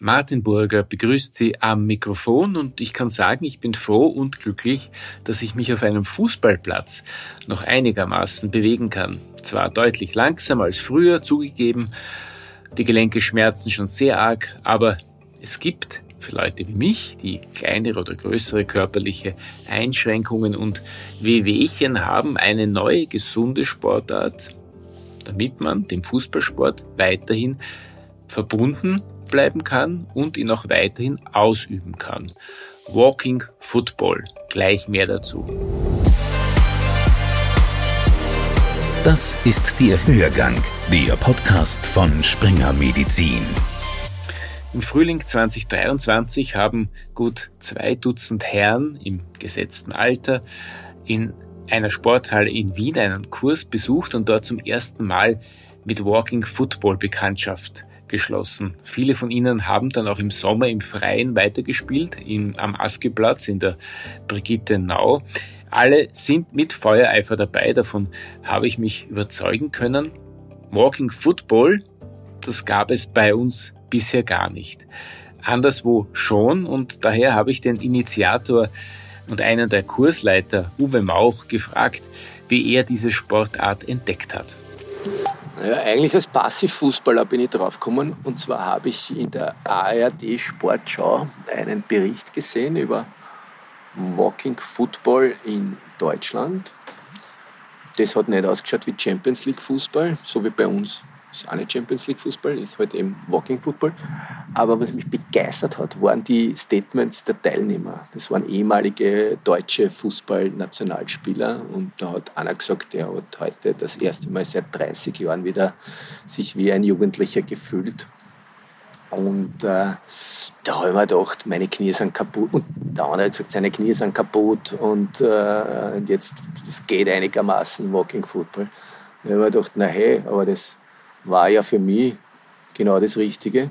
Martin Burger begrüßt Sie am Mikrofon und ich kann sagen, ich bin froh und glücklich, dass ich mich auf einem Fußballplatz noch einigermaßen bewegen kann. Zwar deutlich langsamer als früher zugegeben, die Gelenke schmerzen schon sehr arg, aber es gibt für Leute wie mich, die kleinere oder größere körperliche Einschränkungen und Wehwehchen haben, eine neue gesunde Sportart, damit man dem Fußballsport weiterhin verbunden bleiben kann und ihn auch weiterhin ausüben kann. Walking Football. Gleich mehr dazu. Das ist der Hörgang, der Podcast von Springer Medizin. Im Frühling 2023 haben gut zwei Dutzend Herren im gesetzten Alter in einer Sporthalle in Wien einen Kurs besucht und dort zum ersten Mal mit Walking Football Bekanntschaft geschlossen. Viele von ihnen haben dann auch im Sommer im Freien weitergespielt, im, am Askeplatz in der Brigitte Nau. Alle sind mit Feuereifer dabei, davon habe ich mich überzeugen können. Walking Football, das gab es bei uns bisher gar nicht. Anderswo schon und daher habe ich den Initiator und einen der Kursleiter, Uwe Mauch, gefragt, wie er diese Sportart entdeckt hat. Ja, eigentlich als Passivfußballer bin ich draufgekommen. Und zwar habe ich in der ARD Sportschau einen Bericht gesehen über Walking Football in Deutschland. Das hat nicht ausgeschaut wie Champions League Fußball, so wie bei uns ist auch nicht Champions League Fußball, ist halt eben Walking Football. Aber was mich begeistert hat, waren die Statements der Teilnehmer. Das waren ehemalige deutsche Fußballnationalspieler und da hat einer gesagt, der hat heute das erste Mal seit 30 Jahren wieder sich wie ein Jugendlicher gefühlt. Und äh, da habe ich mir gedacht, meine Knie sind kaputt. Und der andere hat gesagt, seine Knie sind kaputt und, äh, und jetzt, das geht einigermaßen, Walking Football. Da habe ich mir gedacht, na hey, aber das war ja für mich genau das Richtige.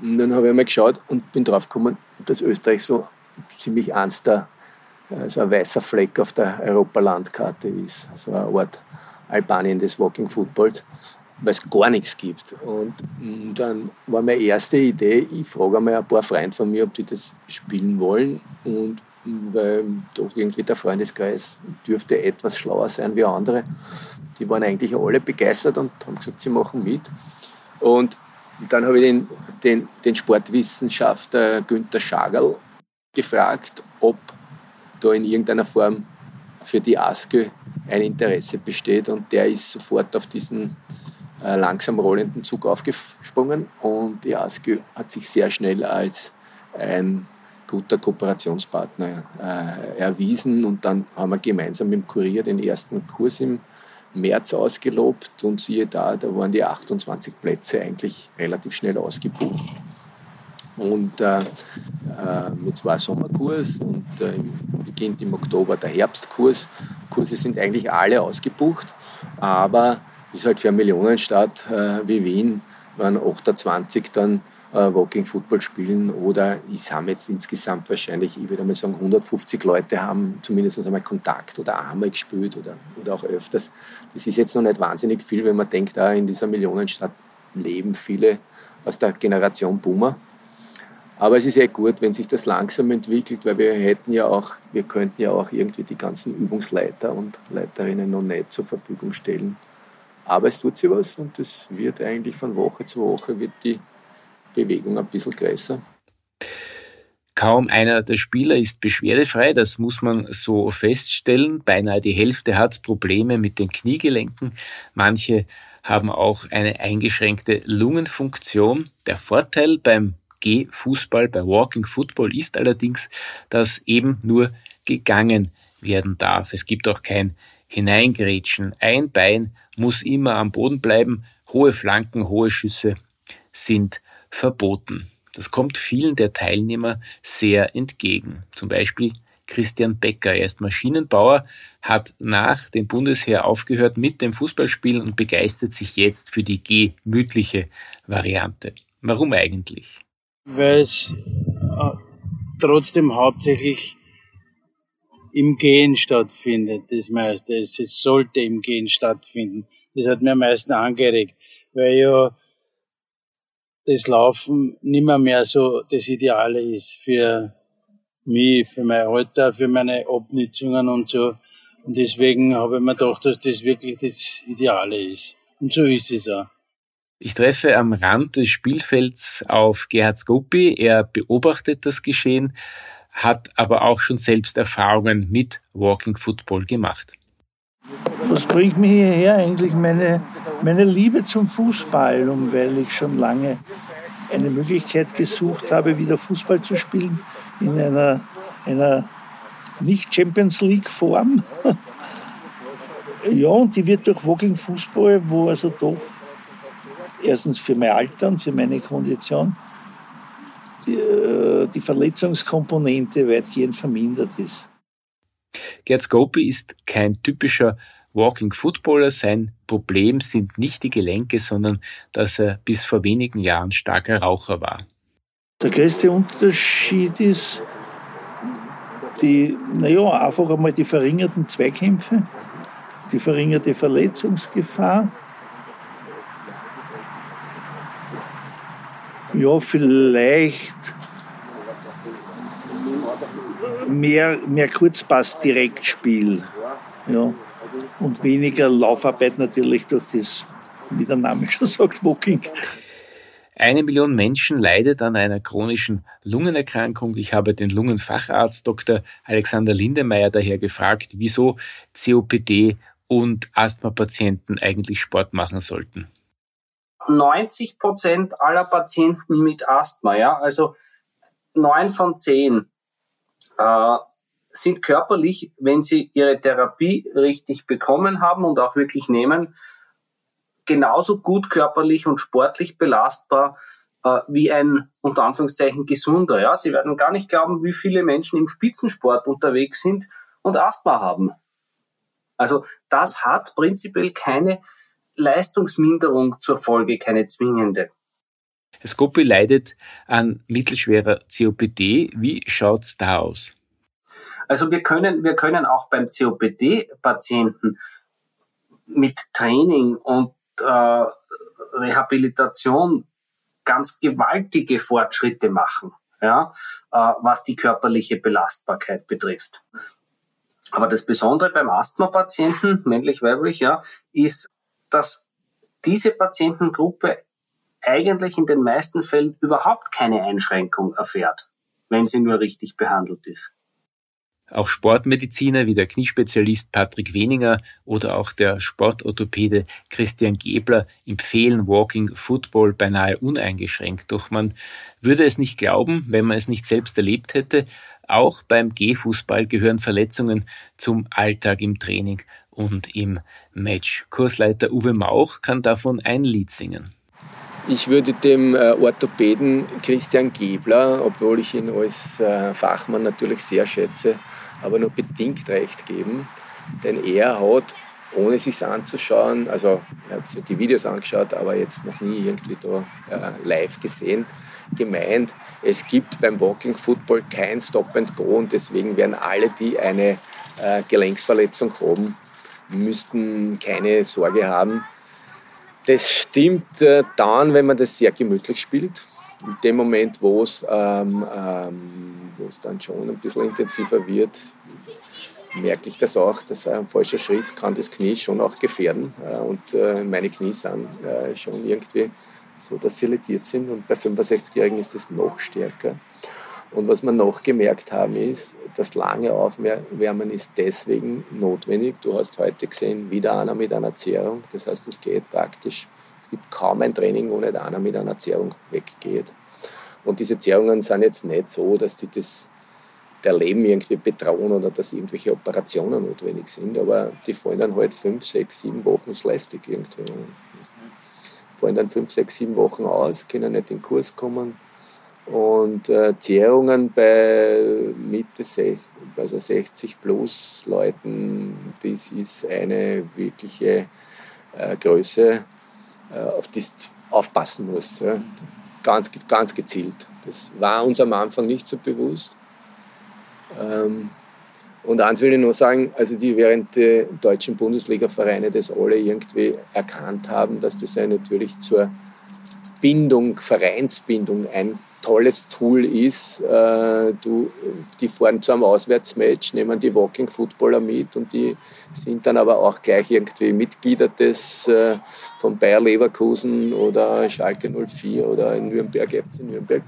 Und dann habe ich mal geschaut und bin drauf gekommen, dass Österreich so ziemlich eins der, so ein weißer Fleck auf der Europalandkarte ist. So eine Art Albanien des Walking Footballs, weil es gar nichts gibt. Und dann war meine erste Idee, ich frage einmal ein paar Freunde von mir, ob die das spielen wollen. Und weil doch irgendwie der Freundeskreis dürfte etwas schlauer sein wie andere. Die waren eigentlich alle begeistert und haben gesagt, sie machen mit. Und dann habe ich den, den, den Sportwissenschaftler Günther Schagerl gefragt, ob da in irgendeiner Form für die ASKÖ ein Interesse besteht. Und der ist sofort auf diesen äh, langsam rollenden Zug aufgesprungen. Und die ASKÖ hat sich sehr schnell als ein guter Kooperationspartner äh, erwiesen. Und dann haben wir gemeinsam mit dem Kurier den ersten Kurs im März ausgelobt und siehe da, da waren die 28 Plätze eigentlich relativ schnell ausgebucht. Und äh, äh, mit zwei Sommerkurs und äh, beginnt im Oktober der Herbstkurs. Kurse sind eigentlich alle ausgebucht, aber ist halt für eine Millionenstadt äh, wie Wien waren 28 dann Walking Football spielen oder es haben jetzt insgesamt wahrscheinlich, ich würde mal sagen, 150 Leute haben zumindest einmal Kontakt oder einmal gespielt oder, oder auch öfters. Das ist jetzt noch nicht wahnsinnig viel, wenn man denkt, ah, in dieser Millionenstadt leben viele aus der Generation Boomer. Aber es ist eh gut, wenn sich das langsam entwickelt, weil wir hätten ja auch, wir könnten ja auch irgendwie die ganzen Übungsleiter und Leiterinnen noch nicht zur Verfügung stellen. Aber es tut sich was und es wird eigentlich von Woche zu Woche wird die Bewegung ein bisschen größer. Kaum einer der Spieler ist beschwerdefrei, das muss man so feststellen. Beinahe die Hälfte hat Probleme mit den Kniegelenken. Manche haben auch eine eingeschränkte Lungenfunktion. Der Vorteil beim G-Fußball, bei Walking Football ist allerdings, dass eben nur gegangen werden darf. Es gibt auch kein Hineingrätschen. Ein Bein muss immer am Boden bleiben. Hohe Flanken, hohe Schüsse sind verboten. Das kommt vielen der Teilnehmer sehr entgegen. Zum Beispiel Christian Becker. Er ist Maschinenbauer, hat nach dem Bundesheer aufgehört mit dem Fußballspielen und begeistert sich jetzt für die gemütliche Variante. Warum eigentlich? Weil es äh, trotzdem hauptsächlich im Gehen stattfindet, das meiste. Es sollte im Gehen stattfinden. Das hat mir am meisten angeregt, weil ja das Laufen nimmer mehr so das Ideale ist für mich, für mein Alter, für meine Abnützungen und so. Und deswegen habe ich mir gedacht, dass das wirklich das Ideale ist. Und so ist es auch. Ich treffe am Rand des Spielfelds auf Gerhard Skopi. Er beobachtet das Geschehen, hat aber auch schon selbst Erfahrungen mit Walking Football gemacht. Was bringt mich hierher? Eigentlich meine, meine Liebe zum Fußball. Und weil ich schon lange eine Möglichkeit gesucht habe, wieder Fußball zu spielen in einer, einer nicht Champions League Form. ja, und die wird durch Walking Fußball, wo also doch erstens für mein Alter und für meine Kondition die, äh, die Verletzungskomponente weitgehend vermindert ist. Gerd Scopi ist kein typischer Walking Footballer. Sein Problem sind nicht die Gelenke, sondern dass er bis vor wenigen Jahren starker Raucher war. Der größte Unterschied ist, die, naja, einfach einmal die verringerten Zweikämpfe, die verringerte Verletzungsgefahr. Ja, vielleicht mehr, mehr Kurzpass-Direktspiel. Ja. Und weniger Laufarbeit natürlich durch das, wie der Name schon sagt, Walking. Eine Million Menschen leidet an einer chronischen Lungenerkrankung. Ich habe den Lungenfacharzt Dr. Alexander Lindemeyer daher gefragt, wieso COPD und Asthma-Patienten eigentlich Sport machen sollten. 90 Prozent aller Patienten mit Asthma, ja, also neun von zehn äh, sind körperlich, wenn sie ihre Therapie richtig bekommen haben und auch wirklich nehmen, genauso gut körperlich und sportlich belastbar äh, wie ein unter Anführungszeichen gesunder. Ja, Sie werden gar nicht glauben, wie viele Menschen im Spitzensport unterwegs sind und Asthma haben. Also das hat prinzipiell keine Leistungsminderung zur Folge, keine zwingende. Skopi leidet an mittelschwerer COPD. Wie schaut's da aus? Also wir können, wir können auch beim COPD-Patienten mit Training und äh, Rehabilitation ganz gewaltige Fortschritte machen, ja, äh, was die körperliche Belastbarkeit betrifft. Aber das Besondere beim Asthma-Patienten, männlich-weiblich, ja, ist, dass diese Patientengruppe eigentlich in den meisten Fällen überhaupt keine Einschränkung erfährt, wenn sie nur richtig behandelt ist. Auch Sportmediziner wie der Kniespezialist Patrick Weninger oder auch der Sportorthopäde Christian Gebler empfehlen Walking Football beinahe uneingeschränkt. Doch man würde es nicht glauben, wenn man es nicht selbst erlebt hätte. Auch beim Gehfußball gehören Verletzungen zum Alltag im Training und im Match. Kursleiter Uwe Mauch kann davon ein Lied singen. Ich würde dem äh, Orthopäden Christian Gebler, obwohl ich ihn als äh, Fachmann natürlich sehr schätze, aber nur bedingt recht geben. Denn er hat, ohne sich anzuschauen, also er hat sich die Videos angeschaut, aber jetzt noch nie irgendwie da äh, live gesehen, gemeint, es gibt beim Walking Football kein Stop and Go und deswegen werden alle, die eine Gelenksverletzung haben, müssten keine Sorge haben, das stimmt äh, dann, wenn man das sehr gemütlich spielt. In dem Moment, wo es, ähm, ähm, dann schon ein bisschen intensiver wird, merke ich das auch, dass ein falscher Schritt kann das Knie schon auch gefährden. Äh, und äh, meine Knie sind äh, schon irgendwie so, dass sie lediert sind. Und bei 65-Jährigen ist es noch stärker. Und was wir noch gemerkt haben, ist, das lange Aufwärmen ist deswegen notwendig. Du hast heute gesehen, wieder einer mit einer Zehrung. Das heißt, es geht praktisch. Es gibt kaum ein Training, wo nicht einer mit einer Zehrung weggeht. Und diese Zehrungen sind jetzt nicht so, dass die das der Leben irgendwie bedrohen oder dass irgendwelche Operationen notwendig sind, aber die fallen dann halt fünf, sechs, sieben Wochen lästig irgendwie. Fallen dann fünf, sechs, sieben Wochen aus, können nicht in den Kurs kommen und äh, Zehrungen bei Mitte 60, also 60 plus Leuten, das ist eine wirkliche äh, Größe, äh, auf die du aufpassen musst. Ja. Ganz, ganz gezielt. Das war uns am Anfang nicht so bewusst. Ähm, und eins will ich nur sagen, also die während der deutschen Bundesliga-Vereine das alle irgendwie erkannt haben, dass das ja natürlich zur Bindung, Vereinsbindung ein tolles Tool ist. Äh, du, die fahren zu einem Auswärtsmatch, nehmen die Walking Footballer mit und die sind dann aber auch gleich irgendwie Mitglieder des äh, von Bayer Leverkusen oder Schalke 04 oder in Nürnberg, FC Nürnberg.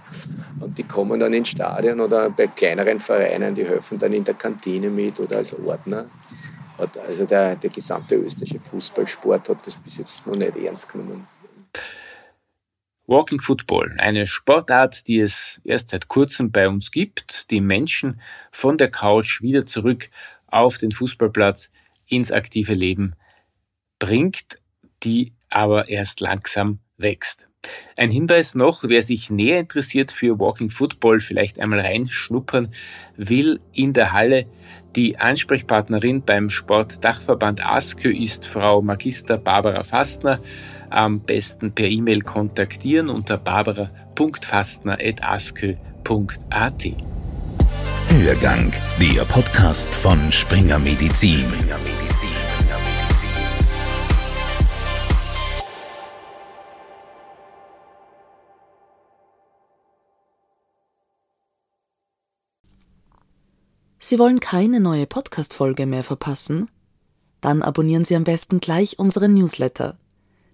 Und die kommen dann ins Stadion oder bei kleineren Vereinen, die helfen dann in der Kantine mit oder als Ordner. Also der, der gesamte österreichische Fußballsport hat das bis jetzt noch nicht ernst genommen. Walking Football, eine Sportart, die es erst seit kurzem bei uns gibt, die Menschen von der Couch wieder zurück auf den Fußballplatz ins aktive Leben bringt, die aber erst langsam wächst. Ein Hinweis noch, wer sich näher interessiert für Walking Football, vielleicht einmal reinschnuppern will in der Halle. Die Ansprechpartnerin beim Sportdachverband ASKÖ ist Frau Magister Barbara Fastner am besten per E-Mail kontaktieren unter barbara.fastner.askö.at. Hörgang, der Podcast von Springer Medizin. Sie wollen keine neue Podcast-Folge mehr verpassen? Dann abonnieren Sie am besten gleich unseren Newsletter.